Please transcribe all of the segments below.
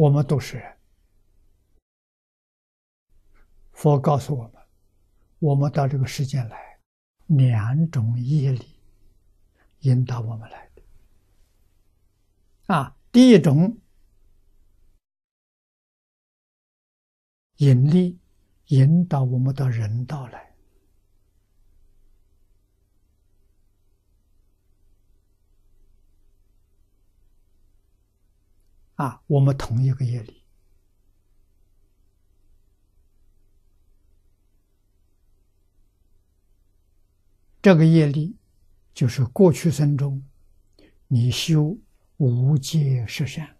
我们都是人。佛告诉我们，我们到这个世间来，两种业力引导我们来的。啊，第一种引力引导我们到人道来。啊，我们同一个业力，这个业力就是过去生中你修无戒十善，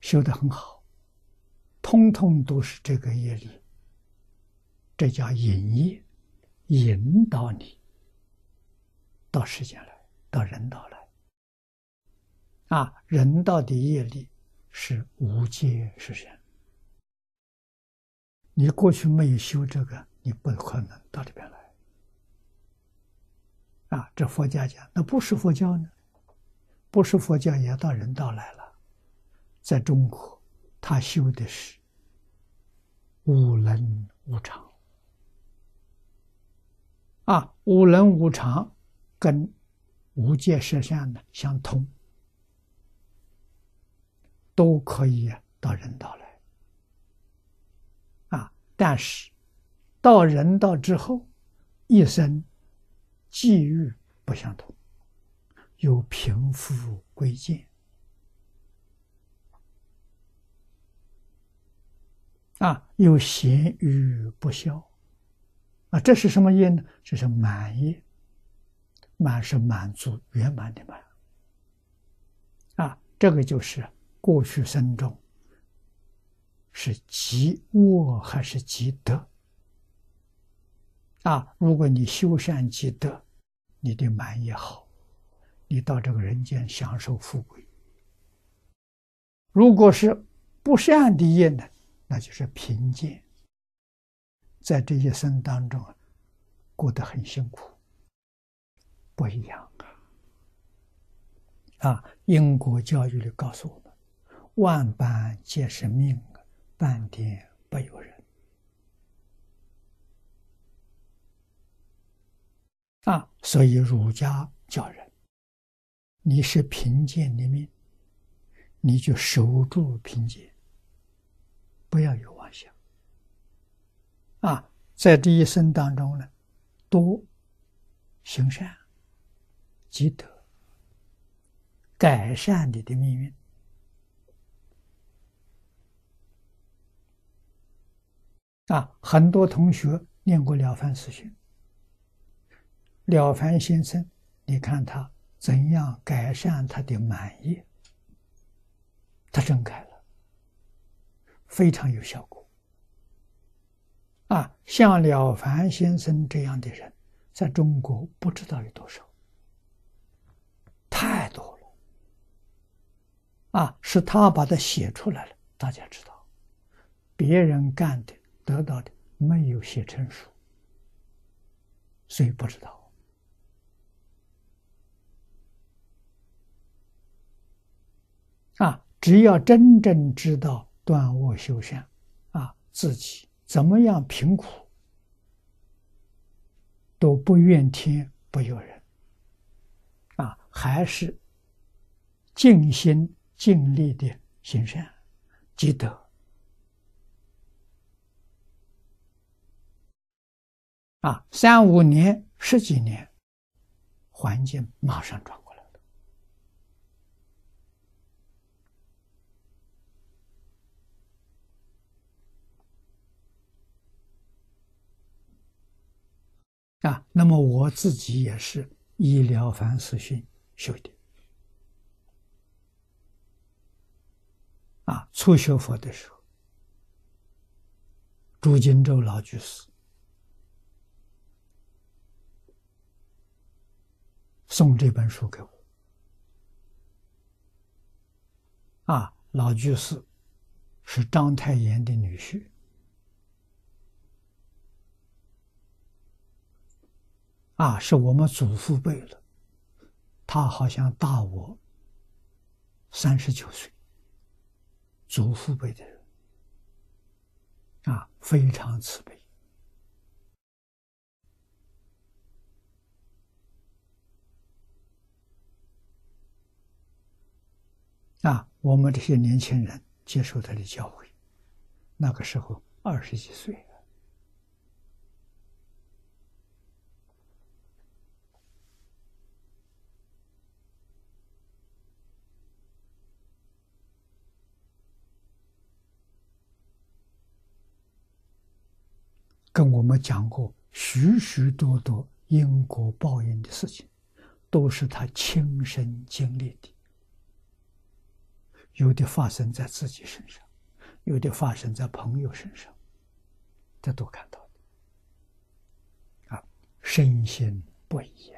修的很好，通通都是这个业力，这叫引业，引导你到世间来，到人道来。啊，人道的业力是无界实现。你过去没有修这个，你不可能到这边来。啊，这佛家讲，那不是佛教呢？不是佛教也要到人道来了。在中国，他修的是无能无常。啊，无能无常跟无界实相呢相通。都可以到人道来，啊！但是到人道之后，一生际遇不相同，有贫富贵贱，啊，有贤与不肖，啊，这是什么业呢？这是满业，满是满足圆满的满，啊，这个就是。过去生中是积恶还是积德？啊，如果你修善积德，你的满也好，你到这个人间享受富贵。如果是不善的业呢，那就是贫贱，在这一生当中过得很辛苦，不一样啊！啊，因果教育里告诉我们。万般皆是命，半点不由人。啊，所以儒家教人：你是贫贱的命，你就守住贫贱，不要有妄想。啊，在这一生当中呢，多行善积德，改善你的命运。啊，很多同学念过《了凡四训》，了凡先生，你看他怎样改善他的满意，他真改了，非常有效果。啊，像了凡先生这样的人，在中国不知道有多少，太多了。啊，是他把它写出来了，大家知道，别人干的。得到的没有写成书，所以不知道。啊，只要真正知道断恶修善，啊，自己怎么样贫苦都不怨天不尤人，啊，还是尽心尽力的行善积德。啊，三五年、十几年，环境马上转过来了。啊，那么我自己也是医疗凡四训修的。啊，初学佛的时候，朱金洲老居士。送这本书给我，啊，老居士是章太炎的女婿，啊，是我们祖父辈了，他好像大我三十九岁，祖父辈的人，啊，非常慈悲。啊，我们这些年轻人接受他的教诲，那个时候二十几岁跟我们讲过许许多多因果报应的事情，都是他亲身经历的。有的发生在自己身上，有的发生在朋友身上，这都看到的，啊，身心不疑。